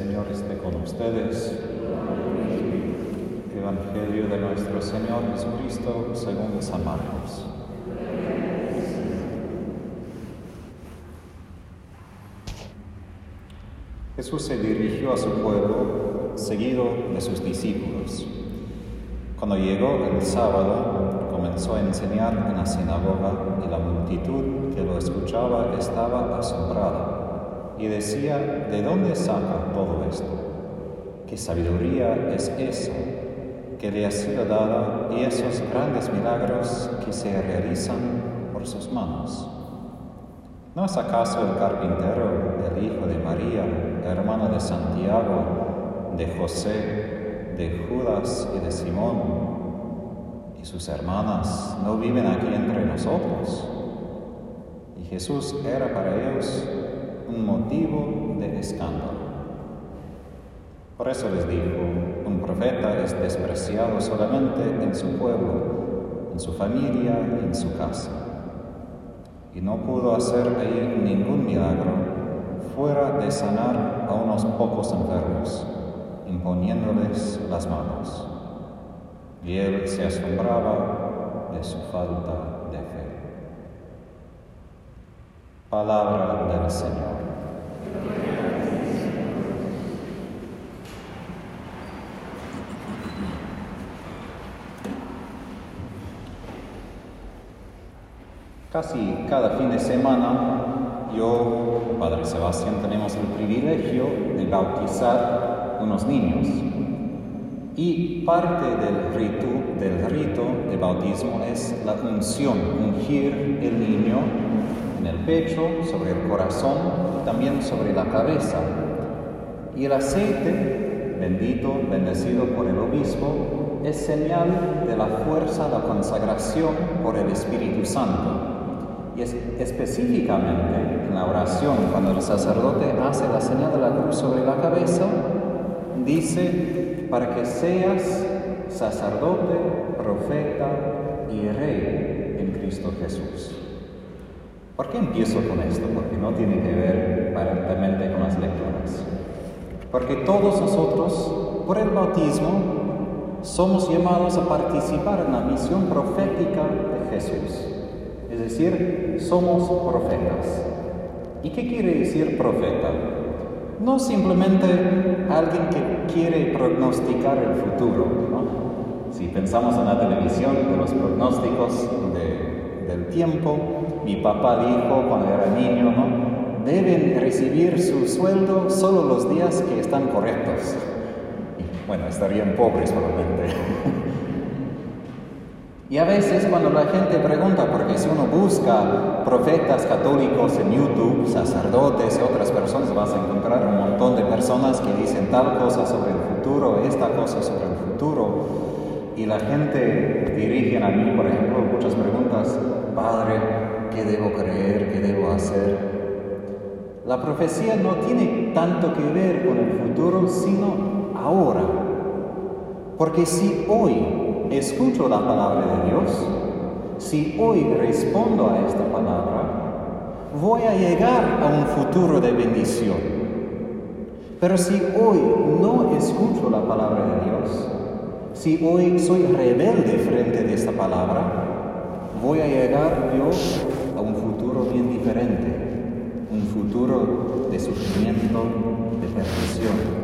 Señor esté con ustedes. Evangelio de nuestro Señor Jesucristo según San Marcos. Jesús se dirigió a su pueblo seguido de sus discípulos. Cuando llegó el sábado, comenzó a enseñar en la sinagoga y la multitud que lo escuchaba estaba asombrada y decía, ¿de dónde saca todo esto? ¿Qué sabiduría es esa que le ha sido dada y esos grandes milagros que se realizan por sus manos? ¿No es acaso el carpintero, el hijo de María, hermano de Santiago, de José, de Judas y de Simón? ¿Y sus hermanas no viven aquí entre nosotros? Y Jesús era para ellos un motivo de escándalo. Por eso les dijo, un profeta es despreciado solamente en su pueblo, en su familia y en su casa. Y no pudo hacer ahí ningún milagro fuera de sanar a unos pocos enfermos, imponiéndoles las manos. Y él se asombraba de su falta de fe. Palabra del Señor. Casi cada fin de semana yo, Padre Sebastián, tenemos el privilegio de bautizar unos niños. Y parte del rito, del rito de bautismo es la unción, ungir el niño en el pecho, sobre el corazón y también sobre la cabeza. Y el aceite, bendito, bendecido por el obispo, es señal de la fuerza, la consagración por el Espíritu Santo. Y es, específicamente en la oración, cuando el sacerdote hace la señal de la cruz sobre la cabeza, dice, para que seas sacerdote, profeta y rey en Cristo Jesús. ¿Por qué empiezo con esto? Porque no tiene que ver aparentemente con las lecturas. Porque todos nosotros, por el bautismo, somos llamados a participar en la misión profética de Jesús. Es decir, somos profetas. ¿Y qué quiere decir profeta? No simplemente alguien que quiere prognosticar el futuro. ¿no? Si pensamos en la televisión de los pronósticos de, del tiempo, mi papá dijo cuando era niño, ¿no? deben recibir su sueldo solo los días que están correctos. Y, bueno, estarían pobres probablemente. Y a veces cuando la gente pregunta, porque si uno busca profetas católicos en YouTube, sacerdotes y otras personas, vas a encontrar un montón de personas que dicen tal cosa sobre el futuro, esta cosa sobre el futuro. Y la gente dirige a mí, por ejemplo, muchas preguntas, Padre, ¿qué debo creer? ¿Qué debo hacer? La profecía no tiene tanto que ver con el futuro, sino ahora. Porque si hoy escucho la palabra de Dios, si hoy respondo a esta palabra, voy a llegar a un futuro de bendición. Pero si hoy no escucho la palabra de Dios, si hoy soy rebelde frente a esta palabra, voy a llegar yo a un futuro bien un futuro de sufrimiento, de perdición.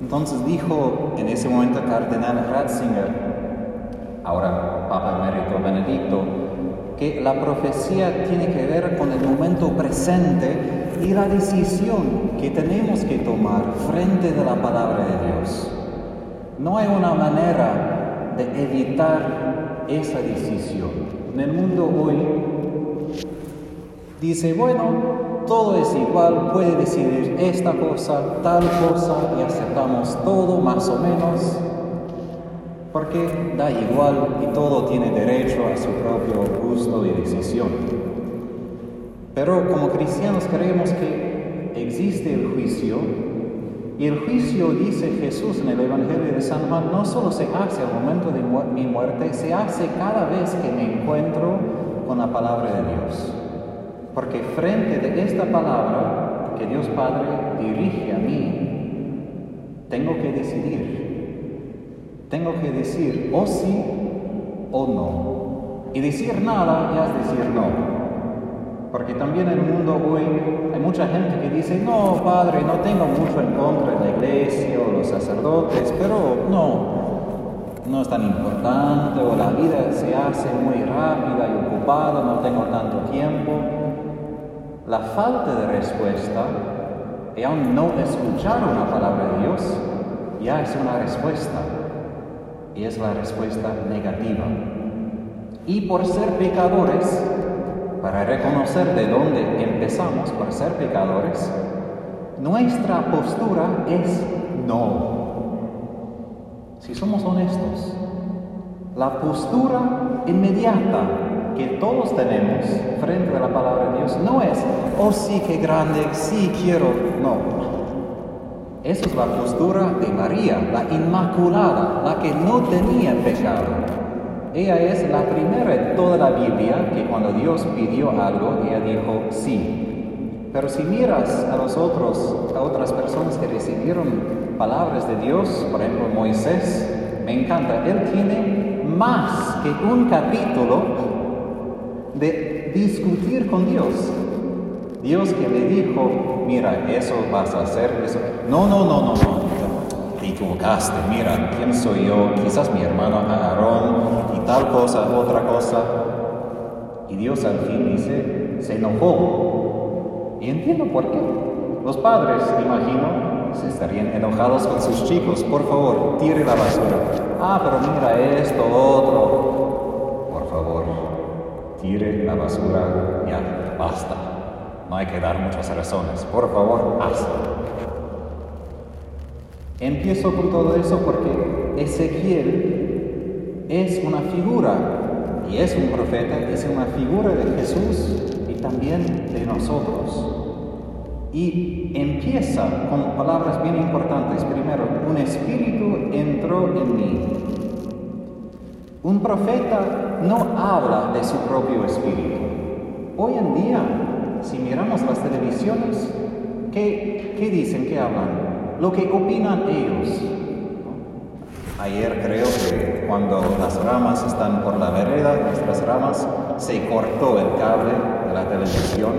Entonces dijo en ese momento cardenal Ratzinger, ahora Papa Emérito Benedicto, que la profecía tiene que ver con el momento presente y la decisión que tenemos que tomar frente de la palabra de Dios. No hay una manera de evitar esa decisión. En el mundo hoy dice, bueno, todo es igual, puede decidir esta cosa, tal cosa, y aceptamos todo más o menos porque da igual y todo tiene derecho a su propio gusto y decisión. Pero como cristianos creemos que existe el juicio y el juicio, dice Jesús en el Evangelio de San Juan, no solo se hace al momento de mi muerte, se hace cada vez que me encuentro con la palabra de Dios. Porque frente de esta palabra que Dios Padre dirige a mí, tengo que decidir. Tengo que decir o sí o no. Y decir nada ya es decir no. Porque también en el mundo hoy hay mucha gente que dice, no, padre, no tengo mucho en contra de la iglesia o los sacerdotes, pero no, no es tan importante o la vida se hace muy rápida y ocupada, no tengo tanto tiempo. La falta de respuesta y aún no escuchar una palabra de Dios ya es una respuesta y es la respuesta negativa. Y por ser pecadores, para reconocer de dónde empezamos por ser pecadores, nuestra postura es no. Si somos honestos, la postura inmediata que todos tenemos frente a la palabra de Dios no es, oh sí, qué grande, sí quiero, no. Esa es la postura de María, la Inmaculada, la que no tenía pecado. Ella es la primera en toda la Biblia que cuando Dios pidió algo, ella dijo sí. Pero si miras a los otros, a otras personas que recibieron palabras de Dios, por ejemplo Moisés, me encanta, él tiene más que un capítulo de discutir con Dios. Dios que le dijo, mira, eso vas a hacer, eso. No, no, no, no, no te equivocaste, mira, ¿quién soy yo? Quizás mi hermano Aarón y tal cosa, otra cosa. Y Dios al fin dice, se enojó. Y entiendo por qué. Los padres, imagino, se estarían enojados con sus chicos. Por favor, tire la basura. Ah, pero mira esto, otro. Tire la basura. Ya, basta. No hay que dar muchas razones. Por favor, hazlo. Empiezo con todo eso porque Ezequiel es una figura y es un profeta, es una figura de Jesús y también de nosotros. Y empieza con palabras bien importantes. Primero, un espíritu entró en mí. Un profeta no habla de su propio espíritu. Hoy en día, si miramos las televisiones, ¿qué, qué dicen? ¿Qué hablan? lo que opinan ellos. Ayer creo que cuando las ramas están por la vereda, nuestras ramas, se cortó el cable de la televisión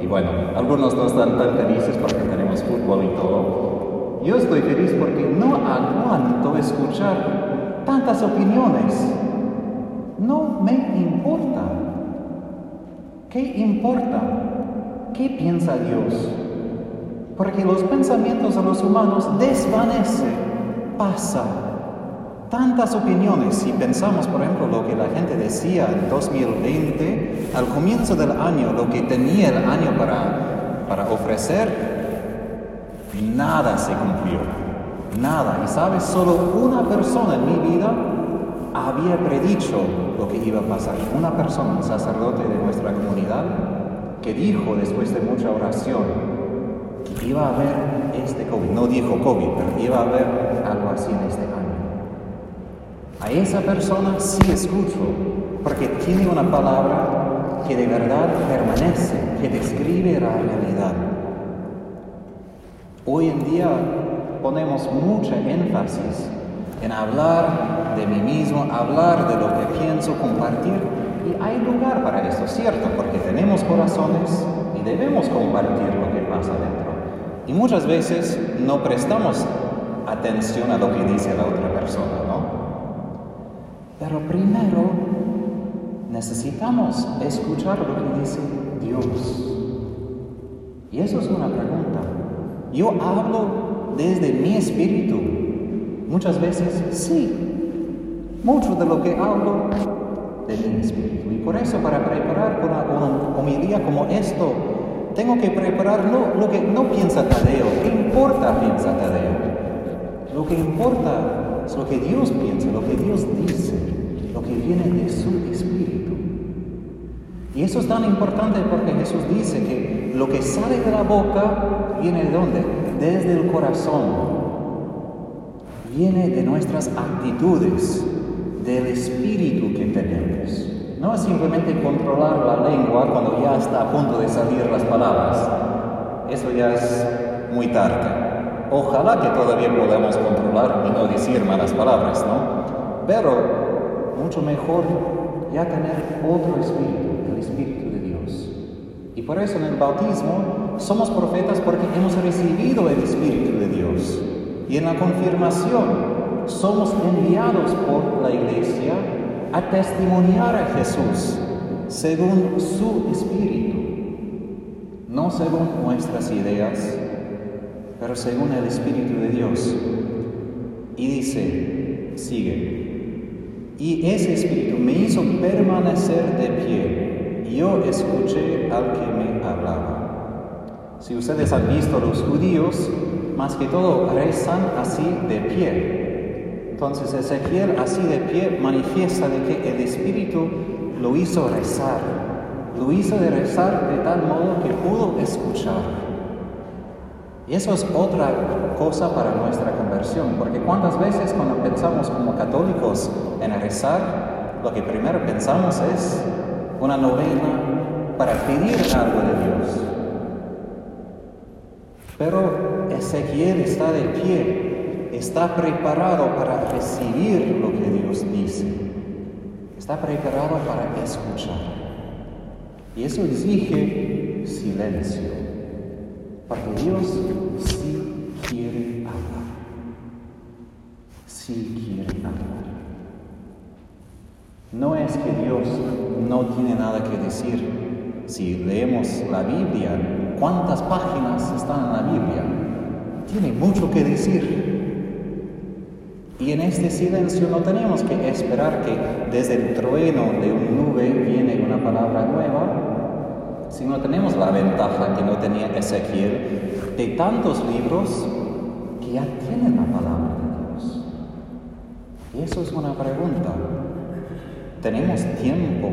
y bueno, algunos no están tan felices porque tenemos fútbol y todo. Yo estoy feliz porque no aguanto escuchar tantas opiniones. No me importa. ¿Qué importa? ¿Qué piensa Dios? porque los pensamientos de los humanos desvanecen, pasa. Tantas opiniones, si pensamos, por ejemplo, lo que la gente decía en 2020, al comienzo del año, lo que tenía el año para, para ofrecer, nada se cumplió, nada. Y sabes, solo una persona en mi vida había predicho lo que iba a pasar. Una persona, un sacerdote de nuestra comunidad, que dijo después de mucha oración, iba a haber este COVID. No dijo COVID, pero iba a haber algo así en este año. A esa persona sí escucho, porque tiene una palabra que de verdad permanece, que describe la realidad. Hoy en día ponemos mucha énfasis en hablar de mí mismo, hablar de lo que pienso, compartir. Y hay lugar para eso, ¿cierto? Porque tenemos corazones y debemos compartir lo que pasa dentro. Y muchas veces no prestamos atención a lo que dice la otra persona, ¿no? Pero primero necesitamos escuchar lo que dice Dios. Y eso es una pregunta. Yo hablo desde mi espíritu. Muchas veces sí, mucho de lo que hablo de mi espíritu. Y por eso para preparar una, una homilía como esto, tengo que preparar lo que no piensa Tadeo, ¿qué importa piensa Tadeo? Lo que importa es lo que Dios piensa, lo que Dios dice, lo que viene de su espíritu. Y eso es tan importante porque Jesús dice que lo que sale de la boca viene de dónde? Desde el corazón. Viene de nuestras actitudes, del espíritu que tenemos. No es simplemente controlar la lengua cuando ya está a punto de salir las palabras. Eso ya es muy tarde. Ojalá que todavía podamos controlar y no decir malas palabras, ¿no? Pero mucho mejor ya tener otro espíritu, el espíritu de Dios. Y por eso en el bautismo somos profetas porque hemos recibido el espíritu de Dios. Y en la confirmación somos enviados por la iglesia a testimoniar a Jesús según su espíritu, no según nuestras ideas, pero según el espíritu de Dios. Y dice, sigue, y ese espíritu me hizo permanecer de pie, yo escuché al que me hablaba. Si ustedes han visto los judíos, más que todo rezan así de pie, entonces Ezequiel así de pie manifiesta de que el Espíritu lo hizo rezar, lo hizo de rezar de tal modo que pudo escuchar. Y eso es otra cosa para nuestra conversión, porque cuántas veces cuando pensamos como católicos en rezar, lo que primero pensamos es una novena para pedir algo de Dios. Pero Ezequiel está de pie está preparado para recibir lo que Dios dice. Está preparado para escuchar. Y eso exige silencio, porque Dios sí quiere hablar. Sí quiere hablar. No es que Dios no tiene nada que decir. Si leemos la Biblia, ¿cuántas páginas están en la Biblia? Tiene mucho que decir. Y en este silencio no tenemos que esperar que desde el trueno de una nube viene una palabra nueva, sino tenemos la ventaja que no tenía Ezequiel de tantos libros que ya tienen la palabra de Dios. Y eso es una pregunta. ¿Tenemos tiempo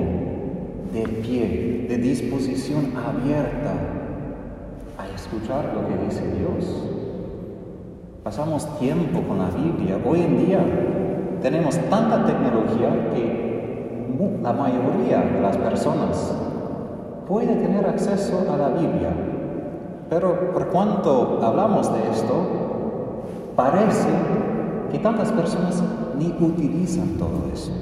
de pie, de disposición abierta a escuchar lo que dice Dios? Pasamos tiempo con la Biblia. Hoy en día tenemos tanta tecnología que la mayoría de las personas puede tener acceso a la Biblia. Pero por cuanto hablamos de esto, parece que tantas personas ni utilizan todo eso.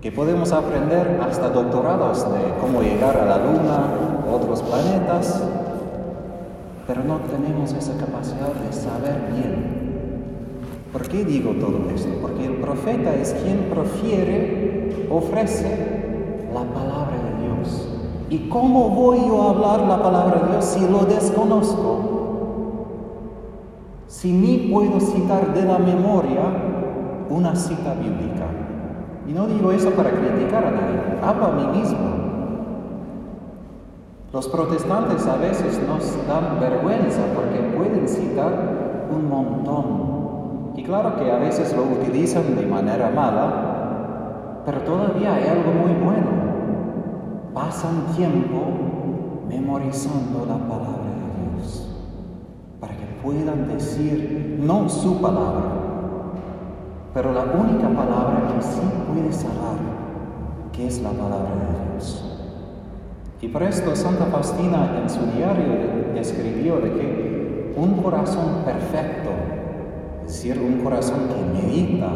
Que podemos aprender hasta doctorados de cómo llegar a la Luna, otros planetas, pero no tenemos esa capacidad de saber bien. ¿Por qué digo todo esto? Porque el profeta es quien profiere, ofrece la palabra de Dios. ¿Y cómo voy yo a hablar la palabra de Dios si lo desconozco? Si ni puedo citar de la memoria una cita bíblica. Y no digo eso para criticar a nadie, hablo a mí mismo. Los protestantes a veces nos dan vergüenza porque pueden citar un montón. Y claro que a veces lo utilizan de manera mala, pero todavía hay algo muy bueno. Pasan tiempo memorizando la palabra de Dios para que puedan decir no su palabra, pero la única palabra que sí puede salvar, que es la palabra de Dios. Y por esto Santa Faustina en su diario escribió de que un corazón perfecto, es decir, un corazón que medita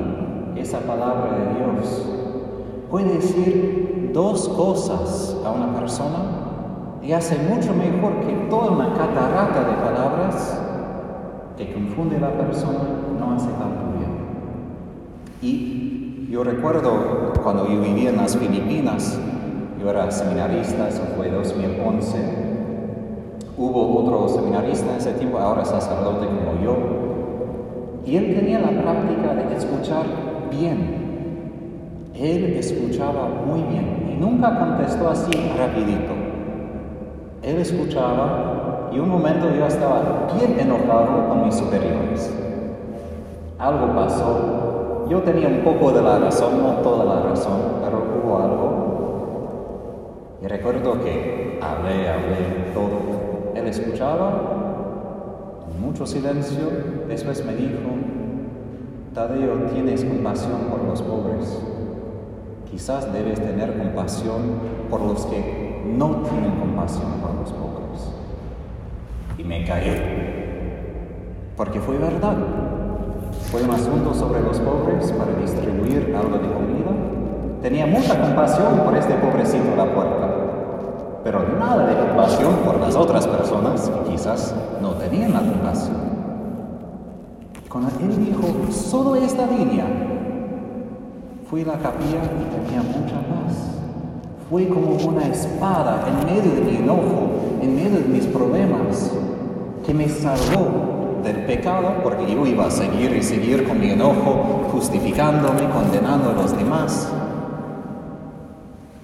esa palabra de Dios, puede decir dos cosas a una persona y hace mucho mejor que toda una catarata de palabras que confunde a la persona, no hace tanto bien. Y yo recuerdo cuando yo vivía en las Filipinas, yo era seminarista, eso fue 2011. Hubo otro seminarista en ese tiempo, ahora sacerdote como yo. Y él tenía la práctica de escuchar bien. Él escuchaba muy bien y nunca contestó así rapidito. Él escuchaba y un momento yo estaba bien enojado con mis superiores. Algo pasó. Yo tenía un poco de la razón, no toda la razón, pero hubo algo. Y recuerdo que hablé, hablé todo. Él escuchaba, mucho silencio, después me dijo, Tadeo, tienes compasión por los pobres. Quizás debes tener compasión por los que no tienen compasión por los pobres. Y me caí. porque fue verdad. Fue un asunto sobre los pobres para distribuir algo de comida. Tenía mucha compasión por este pobrecito la puerta, pero nada de compasión por las otras personas que quizás no tenían la compasión. Cuando él dijo solo esta línea, fui a la capilla y tenía mucha paz. Fue como una espada en medio de mi enojo, en medio de mis problemas, que me salvó del pecado, porque yo iba a seguir y seguir con mi enojo, justificándome, condenando a los demás.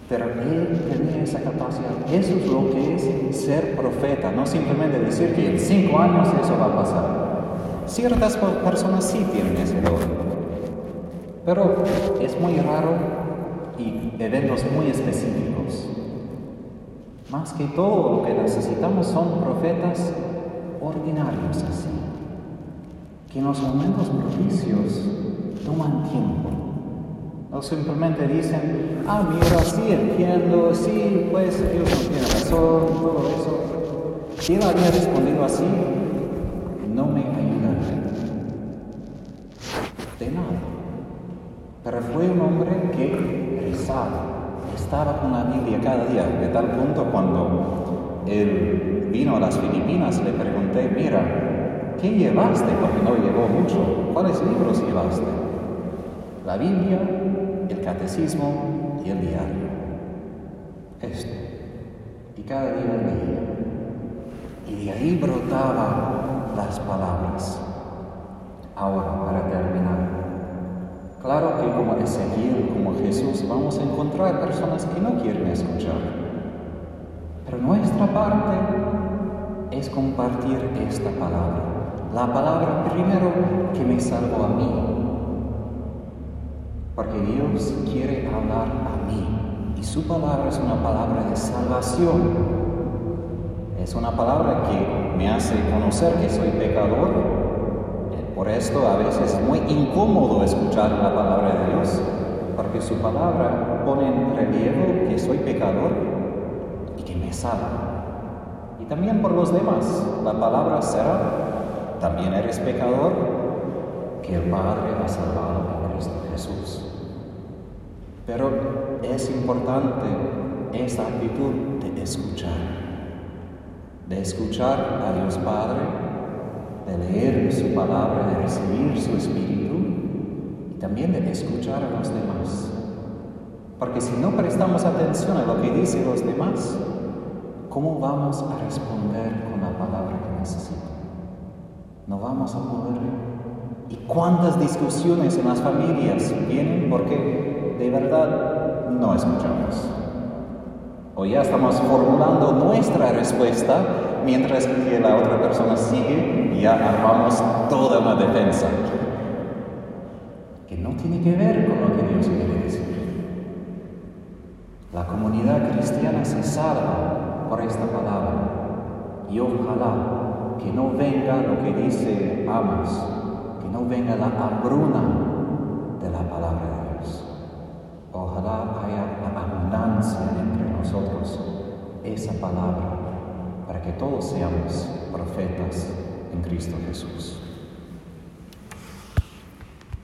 Pero él tenía esa capacidad. Eso es lo que es ser profeta, no simplemente decir que en cinco años eso va a pasar. Ciertas personas sí tienen ese don, pero es muy raro y eventos muy específicos. Más que todo lo que necesitamos son profetas ordinarios así, que en los momentos propicios toman tiempo. No simplemente dicen, ah, mira, sí entiendo, sí, pues Dios no tiene razón, todo eso. Si había respondido así, no me de nada. Pero fue un hombre que rezaba, estaba con la Biblia cada día, de tal punto cuando él vino a las Filipinas le pregunté, mira, ¿qué llevaste? Porque no llevó mucho. ¿Cuáles libros llevaste? La Biblia, el Catecismo y el diario. Esto. Y cada día leía. Y de ahí brotaban las palabras. Ahora, para terminar, claro que como Ezequiel, como Jesús, vamos a encontrar personas que no quieren escuchar. Pero nuestra parte es compartir esta palabra. La palabra primero que me salvó a mí. Porque Dios quiere hablar a mí. Y su palabra es una palabra de salvación. Es una palabra que me hace conocer que soy pecador por esto a veces es muy incómodo escuchar la palabra de Dios, porque su palabra pone en relieve que soy pecador y que me salva. Y también por los demás, la palabra será, también eres pecador, que el Padre ha salvado en Cristo Jesús. Pero es importante esa actitud de escuchar, de escuchar a Dios Padre de leer su palabra, de recibir su espíritu y también de escuchar a los demás. Porque si no prestamos atención a lo que dicen los demás, ¿cómo vamos a responder con la palabra que necesito? No vamos a poder. ¿Y cuántas discusiones en las familias vienen porque de verdad no escuchamos? O ya estamos formulando nuestra respuesta mientras que la otra persona sigue y ya armamos toda una defensa que no tiene que ver con lo que Dios quiere decir. La comunidad cristiana se salva por esta palabra y ojalá que no venga lo que dice Amos, que no venga la hambruna de la palabra de Dios. Ojalá haya la entre nosotros esa palabra para que todos seamos profetas en Cristo Jesús.